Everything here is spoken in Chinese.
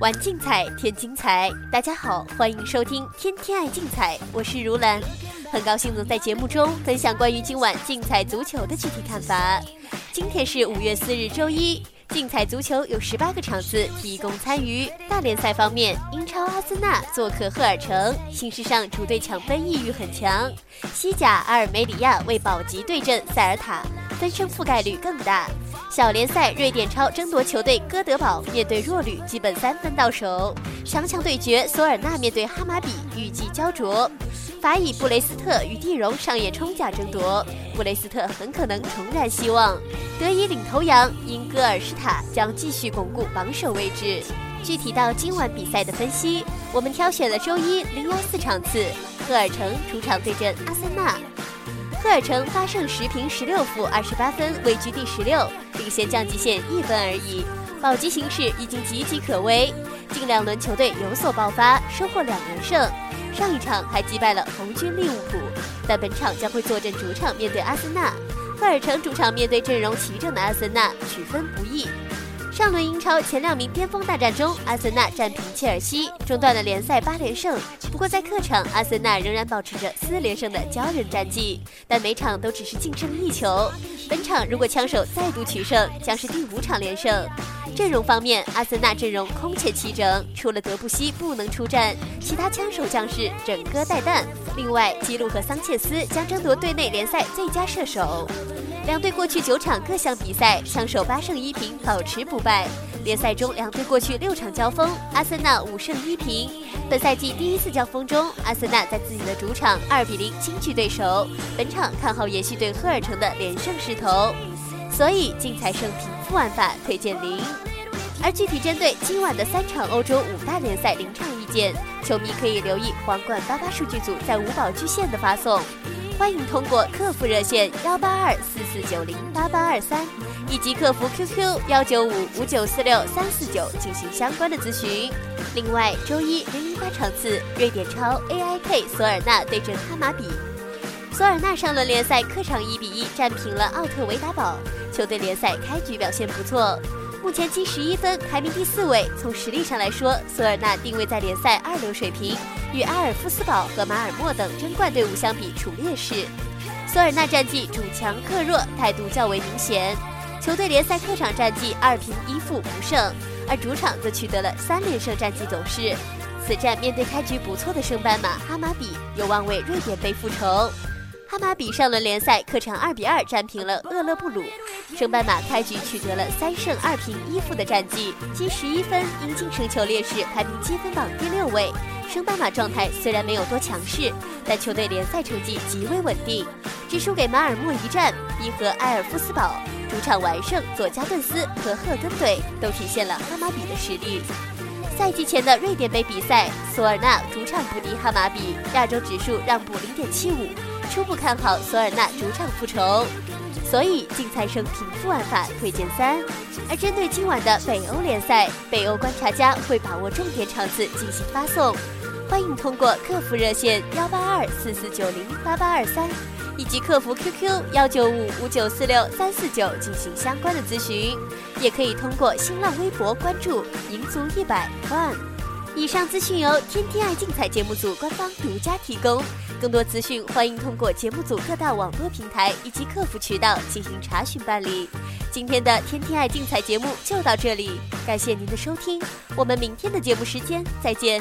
玩竞彩添精彩，大家好，欢迎收听《天天爱竞彩》，我是如兰，很高兴能在节目中分享关于今晚竞彩足球的具体看法。今天是五月四日，周一。竞彩足球有十八个场次提供参与。大联赛方面，英超阿森纳做客赫尔城，形式上主队抢分意欲很强。西甲阿尔梅里亚为保级对阵塞尔塔，分胜覆盖率更大。小联赛瑞典超争夺球队哥德堡面对弱旅，基本三分到手。强强对决，索尔纳面对哈马比，预计焦灼。法乙布雷斯特与蒂荣上演冲甲争夺，布雷斯特很可能重燃希望。德乙领头羊因戈尔施塔将继续巩固榜首位置。具体到今晚比赛的分析，我们挑选了周一零幺四场次，赫尔城主场对阵阿森纳。赫尔城八胜十平十六负二十八分，位居第十六，领先降级线一分而已，保级形势已经岌岌可危。近两轮球队有所爆发，收获两连胜。上一场还击败了红军利物浦，但本场将会坐镇主场面对阿森纳。赫尔城主场面对阵容齐整的阿森纳，取分不易。上轮英超前两名巅峰大战中，阿森纳战平切尔西，中断了联赛八连胜。不过在客场，阿森纳仍然保持着四连胜的骄人战绩，但每场都只是净胜一球。本场如果枪手再度取胜，将是第五场连胜。阵容方面，阿森纳阵容空前齐整，除了德布西不能出战，其他枪手将士整个带弹。另外，基鲁和桑切斯将争夺队内联赛最佳射手。两队过去九场各项比赛，枪手八胜一平，保持不败。联赛中两队过去六场交锋，阿森纳五胜一平。本赛季第一次交锋中，阿森纳在自己的主场二比零轻取对手。本场看好延续对赫尔城的连胜势头。所以竞彩胜平负玩法推荐零，而具体针对今晚的三场欧洲五大联赛临场意见，球迷可以留意皇冠八八数据组在五宝巨献的发送，欢迎通过客服热线幺八二四四九零八八二三以及客服 QQ 幺九五五九四六三四九进行相关的咨询。另外，周一零一八场次，瑞典超 AIK 索尔纳对阵哈马比。索尔纳上轮联赛客场一比一战平了奥特维达堡，球队联赛开局表现不错，目前积十一分，排名第四位。从实力上来说，索尔纳定位在联赛二流水平，与阿尔夫斯堡和马尔默等争冠队伍相比处劣势。索尔纳战绩主强客弱，态度较为明显。球队联赛客场战绩二平一负不胜，而主场则取得了三连胜战绩走势。此战面对开局不错的升班马哈马比，有望为瑞典杯复仇。哈马比上轮联赛客场二比二战平了厄勒布鲁，升班马开局取得了三胜二平一负的战绩，积十一分，因净胜球劣势排名积分榜第六位。升班马状态虽然没有多强势，但球队联赛成绩极为稳定，只输给马尔默一战，逼和埃尔夫斯堡，主场完胜佐加顿斯和赫根队，都体现了哈马比的实力。赛季前的瑞典杯比赛，索尔纳主场不敌哈马比，亚洲指数让步零点七五。初步看好索尔纳主场复仇，所以竞彩胜平负玩法推荐三。而针对今晚的北欧联赛，北欧观察家会把握重点场次进行发送，欢迎通过客服热线幺八二四四九零八八二三，以及客服 QQ 幺九五五九四六三四九进行相关的咨询，也可以通过新浪微博关注赢足一百 One。以上资讯由天天爱竞彩节目组官方独家提供，更多资讯欢迎通过节目组各大网络平台以及客服渠道进行查询办理。今天的天天爱竞彩节目就到这里，感谢您的收听，我们明天的节目时间再见。